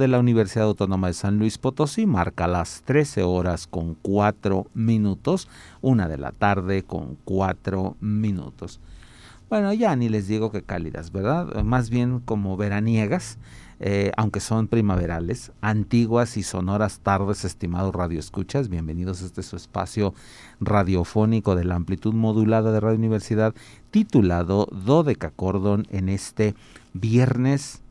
De la Universidad Autónoma de San Luis Potosí marca las 13 horas con 4 minutos, una de la tarde con 4 minutos. Bueno, ya ni les digo que cálidas, ¿verdad? Más bien como veraniegas, eh, aunque son primaverales, antiguas y sonoras tardes, estimados radioescuchas. Bienvenidos a este su espacio radiofónico de la amplitud modulada de Radio Universidad, titulado Cordón en este viernes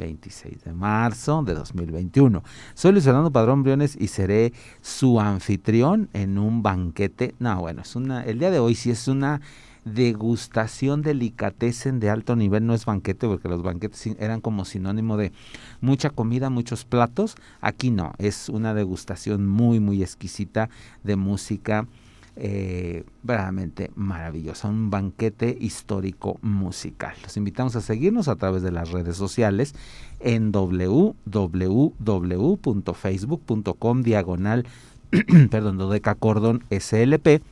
26 de marzo de 2021. Soy Luis Fernando Padrón Briones y seré su anfitrión en un banquete. No, bueno, es una, el día de hoy sí es una degustación delicatessen de alto nivel, no es banquete porque los banquetes eran como sinónimo de mucha comida, muchos platos. Aquí no, es una degustación muy, muy exquisita de música eh, verdaderamente maravillosa, un banquete histórico musical. Los invitamos a seguirnos a través de las redes sociales en www.facebook.com diagonal, perdón, dodeca cordon slp,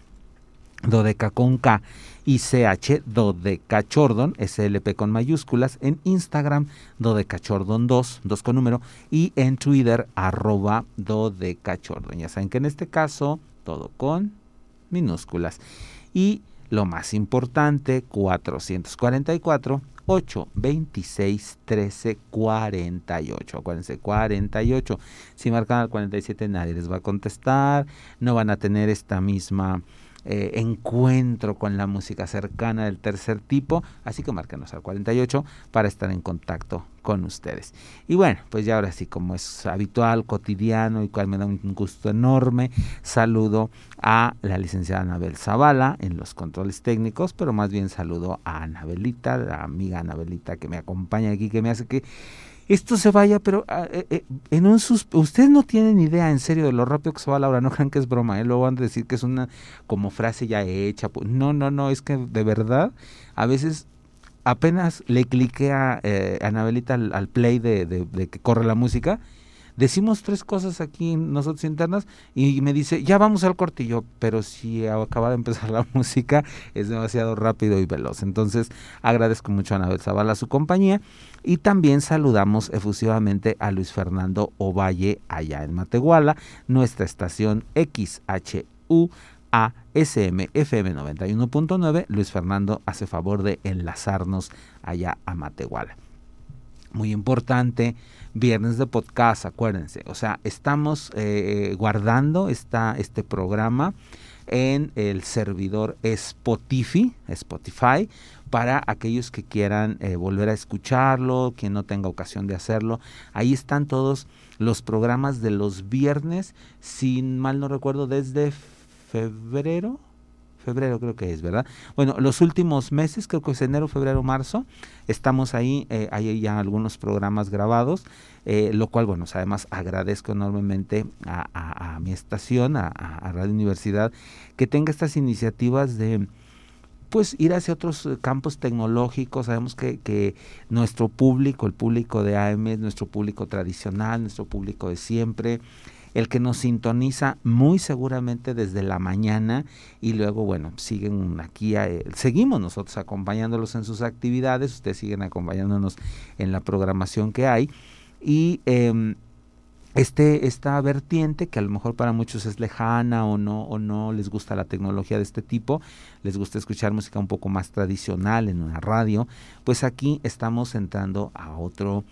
dodeca con K y CH Dodecachordon, SLP con mayúsculas, en Instagram Dodecachordon 2, 2 con número, y en Twitter arroba Dodecachordon. Ya saben que en este caso todo con minúsculas. Y lo más importante, 444 826 13 48. Acuérdense, 48. Si marcan al 47 nadie les va a contestar, no van a tener esta misma eh, encuentro con la música cercana del tercer tipo, así que márquenos al 48 para estar en contacto con ustedes. Y bueno, pues ya ahora sí, como es habitual, cotidiano y cual me da un gusto enorme, saludo a la licenciada Anabel Zavala en los controles técnicos, pero más bien saludo a Anabelita, la amiga Anabelita que me acompaña aquí, que me hace que esto se vaya, pero ah, eh, eh, en un ustedes no tienen idea en serio de lo rápido que se va la hora, no crean que es broma, ¿eh? luego van a decir que es una como frase ya hecha, no, no, no, es que de verdad a veces apenas le cliqué a eh, Anabelita al, play de, de, que corre la música decimos tres cosas aquí nosotros internas y me dice, ya vamos al cortillo, pero si acaba de empezar la música es demasiado rápido y veloz. Entonces agradezco mucho a Anabel Zavala su compañía y también saludamos efusivamente a Luis Fernando Ovalle allá en Matehuala, nuestra estación XHU a SMFM 91.9. Luis Fernando hace favor de enlazarnos allá a Matehuala. Muy importante, viernes de podcast, acuérdense. O sea, estamos eh, guardando esta, este programa en el servidor Spotify, Spotify para aquellos que quieran eh, volver a escucharlo, quien no tenga ocasión de hacerlo. Ahí están todos los programas de los viernes, sin mal no recuerdo, desde febrero, febrero creo que es, ¿verdad? Bueno, los últimos meses, creo que es enero, febrero, marzo, estamos ahí, eh, hay ya algunos programas grabados, eh, lo cual, bueno, además agradezco enormemente a, mi estación, a, Radio Universidad, que tenga estas iniciativas de pues ir hacia otros eh, campos tecnológicos. Sabemos que, que, nuestro público, el público de AM es nuestro público tradicional, nuestro público de siempre el que nos sintoniza muy seguramente desde la mañana y luego, bueno, siguen aquí, eh, seguimos nosotros acompañándolos en sus actividades, ustedes siguen acompañándonos en la programación que hay y em, este, esta vertiente que a lo mejor para muchos es lejana o no, o no les gusta la tecnología de este tipo, les gusta escuchar música un poco más tradicional en una radio, pues aquí estamos entrando a otro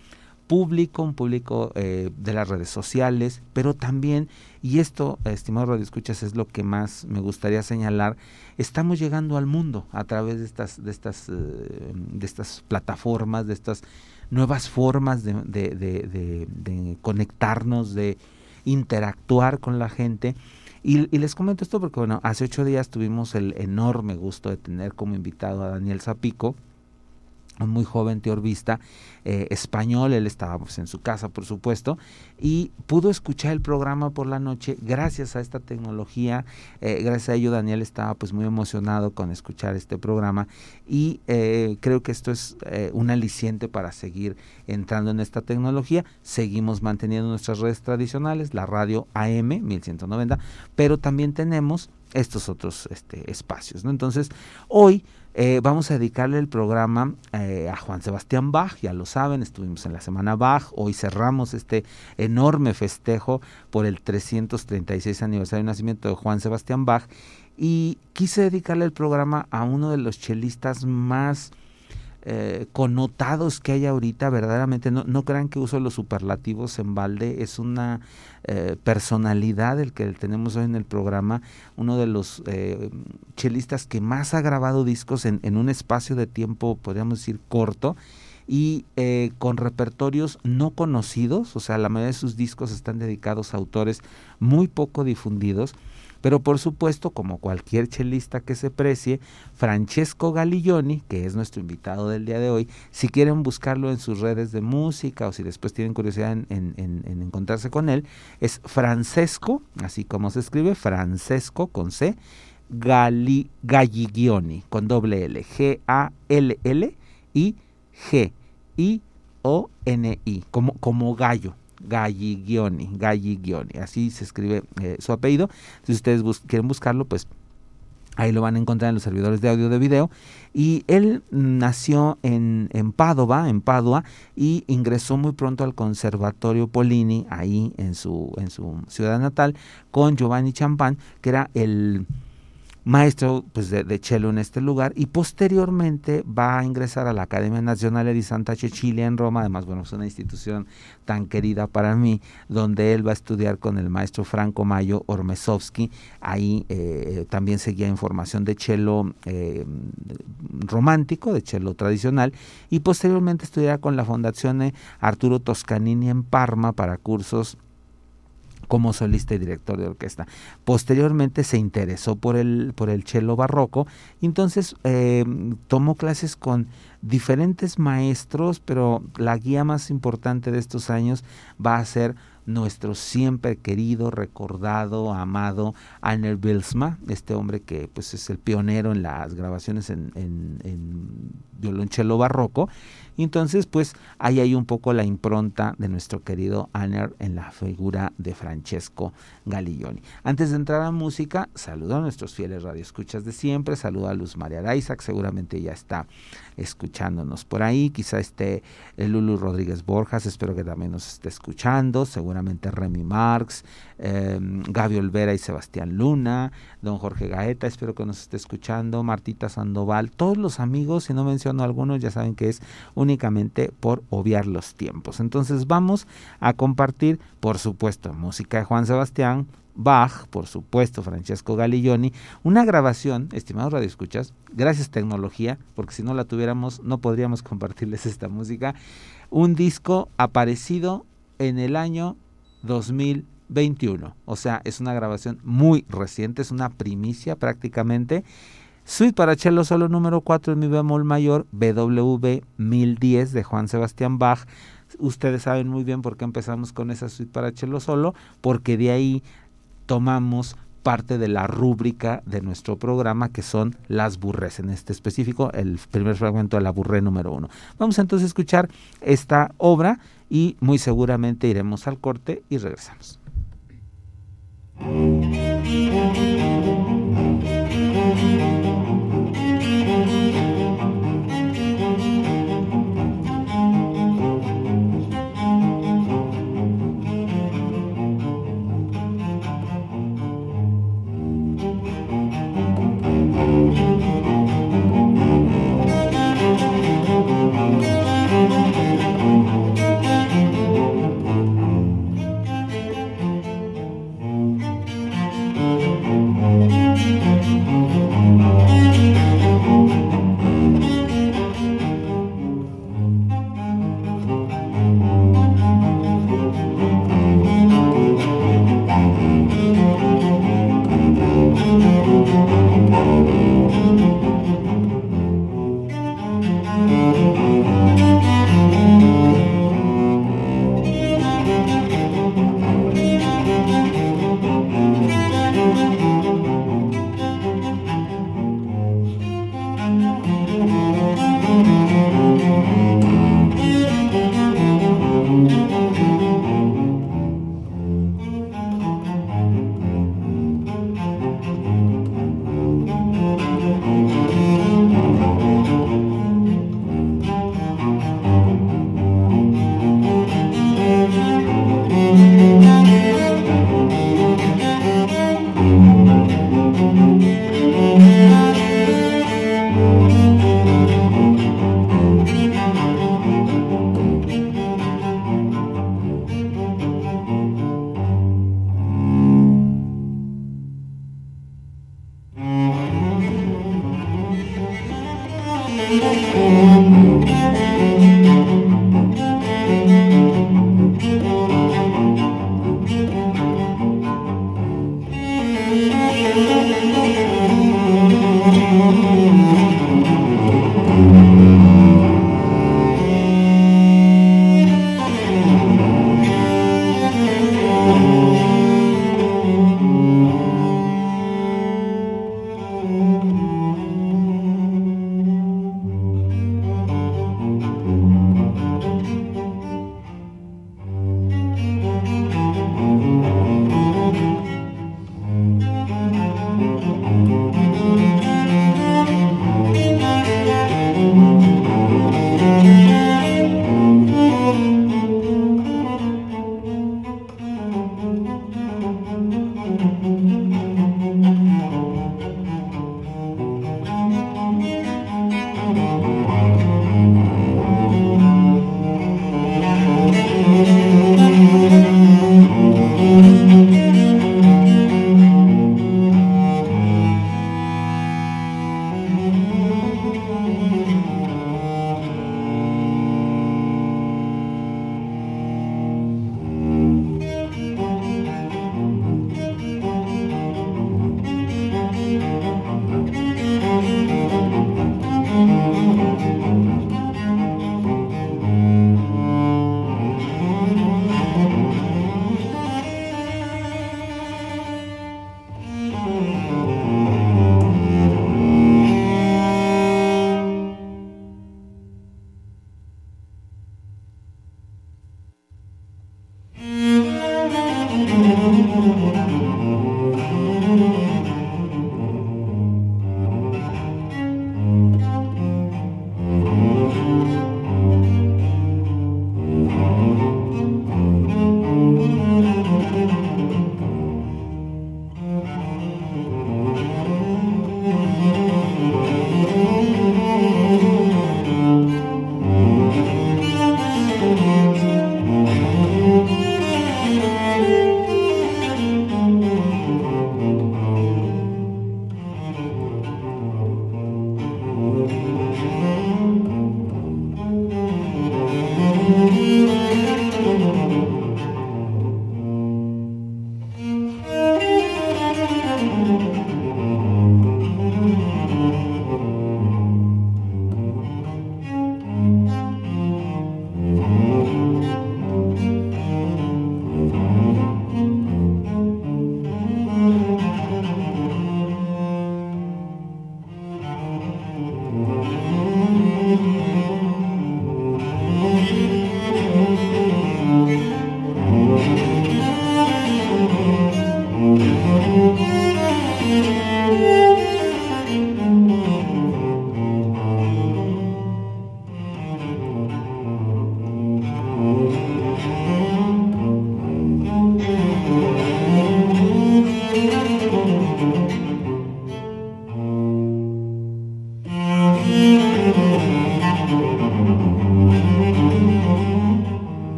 público, un público eh, de las redes sociales, pero también, y esto, estimado Radio Escuchas, es lo que más me gustaría señalar, estamos llegando al mundo a través de estas, de estas, eh, de estas plataformas, de estas nuevas formas de, de conectarnos, de interactuar con la gente. Y, y, les comento esto porque, bueno, hace ocho días tuvimos el enorme gusto de tener como invitado a Daniel Zapico, un muy joven teorbista eh, español, él estaba pues, en su casa por supuesto, y pudo escuchar el programa por la noche gracias a esta tecnología, eh, gracias a ello Daniel estaba pues muy emocionado con escuchar este programa y eh, creo que esto es un aliciente para seguir entrando en esta tecnología, seguimos manteniendo nuestras redes tradicionales, la radio AM 1190, pero también tenemos estos otros este, espacios. ¿no? Entonces, hoy eh, vamos a dedicarle el programa eh, a Juan Sebastián Bach, ya lo saben, estuvimos en la semana Bach, hoy cerramos este enorme festejo por el 336 aniversario de nacimiento de Juan Sebastián Bach y quise dedicarle el programa a uno de los chelistas más eh, connotados que hay ahorita, verdaderamente, no, no crean que uso los superlativos en balde, es una eh, personalidad el que tenemos hoy en el programa, uno de los eh, chelistas que más ha grabado discos en, en, un espacio de tiempo, podríamos decir, corto, y con repertorios no conocidos, o sea, la mayoría de sus discos están dedicados a autores muy poco difundidos, pero por supuesto, como cualquier chelista que se precie, Francesco Galiglioni, que es nuestro invitado del día de hoy, si quieren buscarlo en sus redes de música o si después tienen curiosidad en, encontrarse con él, es Francesco, así como se escribe, Francesco con C, Gali, Galligioni, con doble L, G-A-L-L I G-I-O-N-I, como, como gallo, Galligioni, Galligioni, así se escribe eh, su apellido. Si ustedes quieren buscarlo, pues ahí lo van a encontrar en los servidores de audio de video. Y él nació en, en Padova, en Padua, y ingresó muy pronto al Conservatorio Polini, ahí en su, en su ciudad natal, con Giovanni Champán, que era el maestro pues, de, de, cello en este lugar y posteriormente va a ingresar a la Academia Nacional di Santa Cecilia en Roma, además bueno, es una institución tan querida para mí, donde él va a estudiar con el maestro Franco Mayo Ormesowski, ahí eh, también seguía información de cello eh, romántico, de cello tradicional, y posteriormente estudiará con la Fundación Arturo Toscanini en Parma para cursos como solista y director de orquesta. Posteriormente se interesó por el, por el cello barroco, entonces eh, tomó clases con diferentes maestros, pero la guía más importante de estos años va a ser nuestro siempre querido, recordado, amado Anner Bilsma, este hombre que pues es el pionero en las grabaciones en, violonchelo barroco. Entonces pues ahí hay un poco la impronta de nuestro querido Anner en la figura de Francesco Galiglioni. Antes de entrar a música, saludo a nuestros fieles radioescuchas de siempre, saludo a Luz María Araiza, seguramente ya está escuchándonos por ahí, quizá esté Lulu Rodríguez Borjas, espero que también nos esté escuchando, seguramente Remy Marx, eh, Gaby Olvera y Sebastián Luna, don Jorge Gaeta, espero que nos esté escuchando, Martita Sandoval, todos los amigos, si no menciono algunos, ya saben que es únicamente por obviar los tiempos. Entonces vamos a compartir, por supuesto, música de Juan Sebastián, Bach, por supuesto, Francesco Galiglioni, una grabación, estimados radioescuchas, gracias tecnología, porque si no la tuviéramos no podríamos compartirles esta música, un disco aparecido en el año 2021, o sea, es una grabación muy reciente, es una primicia prácticamente. Suite para cello solo número 4 en mi bemol mayor, BW 1010 de Juan Sebastián Bach. Ustedes saben muy bien por qué empezamos con esa suite para cello solo, porque de ahí tomamos parte de la rúbrica de nuestro programa que son las burres, en este específico el primer fragmento de la burré número uno. Vamos entonces a escuchar esta obra y muy seguramente iremos al corte y regresamos.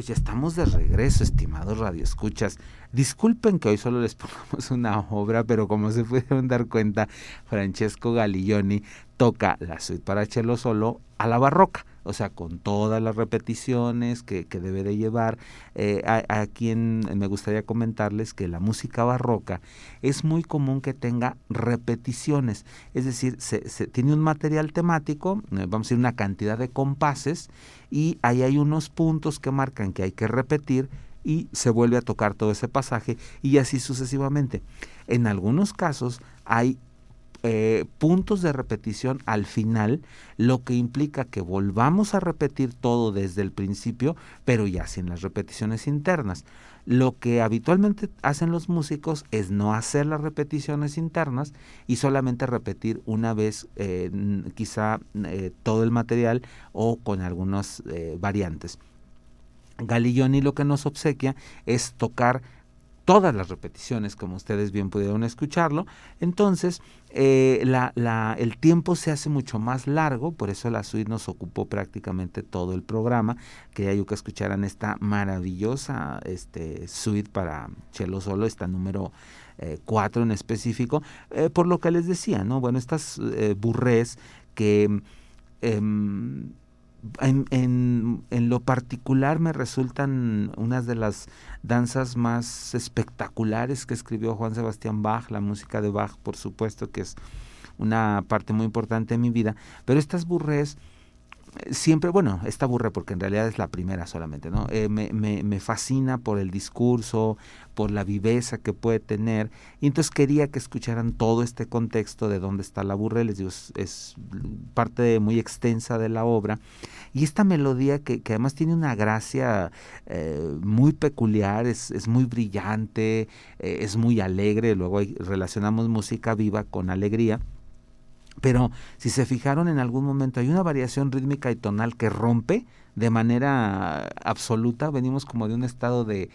Pues ya estamos de regreso, estimados radioescuchas. Disculpen que hoy solo les pongamos una obra, pero como se pudieron dar cuenta, Francesco Galiglioni toca la suite para cello solo a la barroca, o sea, con todas las repeticiones que, debe de llevar. Eh, a, quien me gustaría comentarles que la música barroca es muy común que tenga repeticiones, es decir, se, tiene un material temático, eh, vamos a decir una cantidad de compases, y ahí hay unos puntos que marcan que hay que repetir y se vuelve a tocar todo ese pasaje y así sucesivamente. En algunos casos hay eh, puntos de repetición al final, lo que implica que volvamos a repetir todo desde el principio, pero ya sin las repeticiones internas. Lo que habitualmente hacen los músicos es no hacer las repeticiones internas y solamente repetir una vez eh, quizá eh, todo el material o con algunas variantes. Galiglioni lo que nos obsequia es tocar todas las repeticiones, como ustedes bien pudieron escucharlo. Entonces, eh, la, el tiempo se hace mucho más largo, por eso la suite nos ocupó prácticamente todo el programa. Quería yo que escucharan esta maravillosa este, suite para cello solo, esta número 4 eh, en específico, eh, por lo que les decía, ¿no? Bueno, estas burrés que em, en, en, lo particular me resultan unas de las danzas más espectaculares que escribió Juan Sebastián Bach, la música de Bach, por supuesto, que es una parte muy importante de mi vida, pero estas burrés siempre, bueno, esta burre porque en realidad es la primera solamente, ¿no? Eh, me, me, fascina por el discurso, por la viveza que puede tener, y entonces quería que escucharan todo este contexto de dónde está la burre, les digo, es, parte muy extensa de la obra, y esta melodía que, que además tiene una gracia eh, muy peculiar, es, es muy brillante, eh, es muy alegre, luego relacionamos música viva con alegría, pero si se fijaron en algún momento hay una variación rítmica y tonal que rompe de manera absoluta, venimos como de un estado de,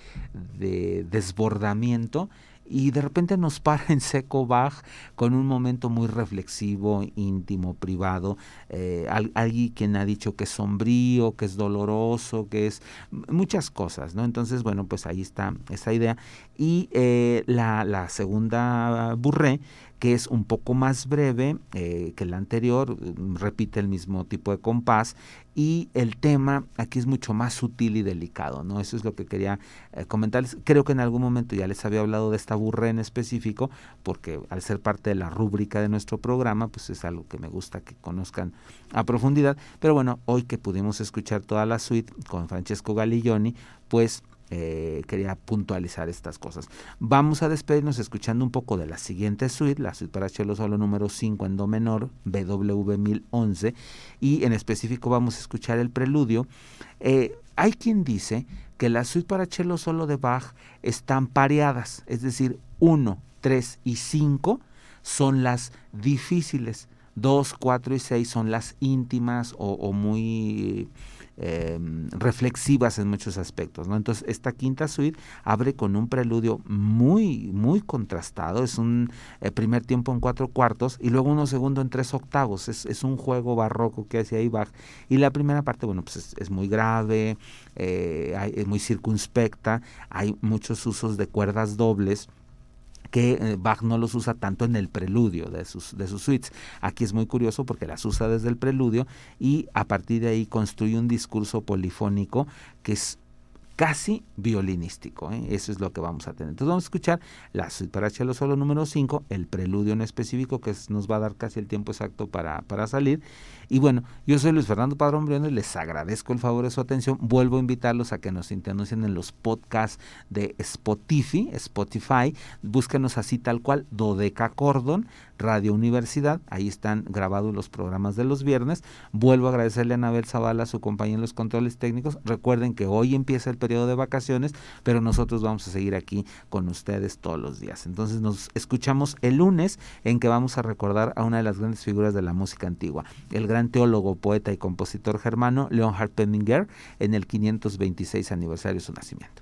de desbordamiento y de repente nos para en seco Bach con un momento muy reflexivo, íntimo, privado, eh, alguien quien ha dicho que es sombrío, que es doloroso, que es muchas cosas, ¿no? Entonces, bueno, pues ahí está esa idea. Y eh, la, la segunda burré que es un poco más breve eh, que el anterior, mm, repite el mismo tipo de compás y el tema aquí es mucho más sutil y delicado, ¿no? Eso es lo que quería eh, comentarles. Creo que en algún momento ya les había hablado de esta burra en específico, porque al ser parte de la rúbrica de nuestro programa, pues es algo que me gusta que conozcan a profundidad. Pero bueno, hoy que pudimos escuchar toda la suite con Francesco Galiglioni, pues eh, quería puntualizar estas cosas. Vamos a despedirnos escuchando un poco de la siguiente suite, la suite para cello solo número 5 en do menor, BW 1011, y en específico vamos a escuchar el preludio. Eh, hay quien dice que la suite para cello solo de Bach están pareadas, es decir, 1, 3 y 5 son las difíciles, 2, 4 y 6 son las íntimas o muy eh, reflexivas en muchos aspectos. ¿no? Entonces, esta quinta suite abre con un preludio muy, muy contrastado. Es un eh, primer tiempo en cuatro cuartos y luego uno segundo en tres octavos. Es, es un juego barroco que hace ahí. Y la primera parte, bueno, pues es, es muy grave, eh, es muy circunspecta, hay muchos usos de cuerdas dobles que eh, Bach no los usa tanto en el preludio de sus, de sus suites. Aquí es muy curioso porque las usa desde el preludio y a partir de ahí construye un discurso polifónico que es casi violinístico. ¿eh? Eso es lo que vamos a tener. Entonces vamos a escuchar la suite para cello solo número 5, el preludio en específico que nos va a dar casi el tiempo exacto para, para salir. Y bueno, yo soy Luis Fernando Padrón Briones, les agradezco el favor de su atención. Vuelvo a invitarlos a que nos sintonicen en los podcasts de Spotify, Spotify. Búsquenos así tal cual, Dodeca Cordon, Radio Universidad. Ahí están grabados los programas de los viernes. Vuelvo a agradecerle a Anabel Zavala, su compañía en los controles técnicos. Recuerden que hoy empieza el periodo de vacaciones, pero nosotros vamos a seguir aquí con ustedes todos los días. Entonces nos escuchamos el lunes en que vamos a recordar a una de las grandes figuras de la música antigua, el gran teólogo, poeta y compositor germano Leonhard Penninger en el 526 aniversario de su nacimiento.